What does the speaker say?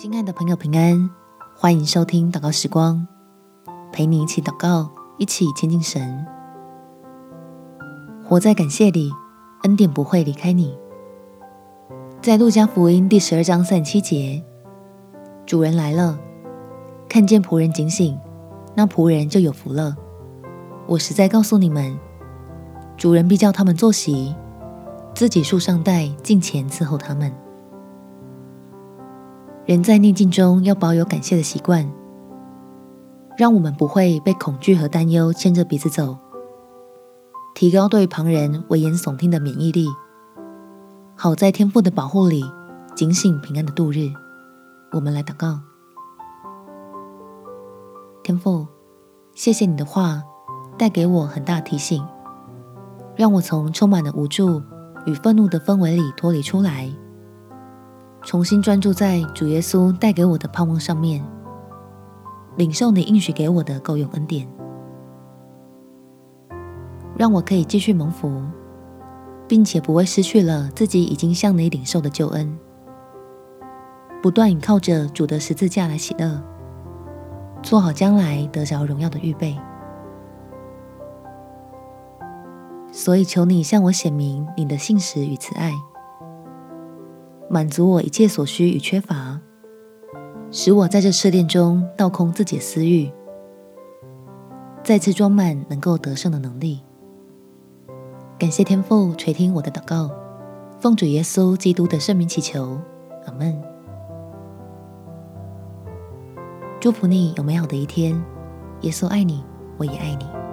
亲爱的朋友，平安！欢迎收听祷告时光，陪你一起祷告，一起亲近神。活在感谢里，恩典不会离开你。在路加福音第十二章三十七节，主人来了，看见仆人警醒，那仆人就有福了。我实在告诉你们，主人必叫他们坐席，自己束上带，进前伺候他们。人在逆境中要保有感谢的习惯，让我们不会被恐惧和担忧牵着鼻子走，提高对旁人危言耸听的免疫力，好在天父的保护里警醒平安的度日。我们来祷告，天父，谢谢你的话带给我很大提醒，让我从充满了无助与愤怒的氛围里脱离出来。重新专注在主耶稣带给我的盼望上面，领受你应许给我的够用恩典，让我可以继续蒙福，并且不会失去了自己已经向你领受的救恩，不断倚靠着主的十字架来喜乐，做好将来得着荣耀的预备。所以求你向我显明你的信实与慈爱。满足我一切所需与缺乏，使我在这试炼中倒空自己的私欲，再次装满能够得胜的能力。感谢天父垂听我的祷告，奉主耶稣基督的圣名祈求，阿门。祝福你有美好的一天，耶稣爱你，我也爱你。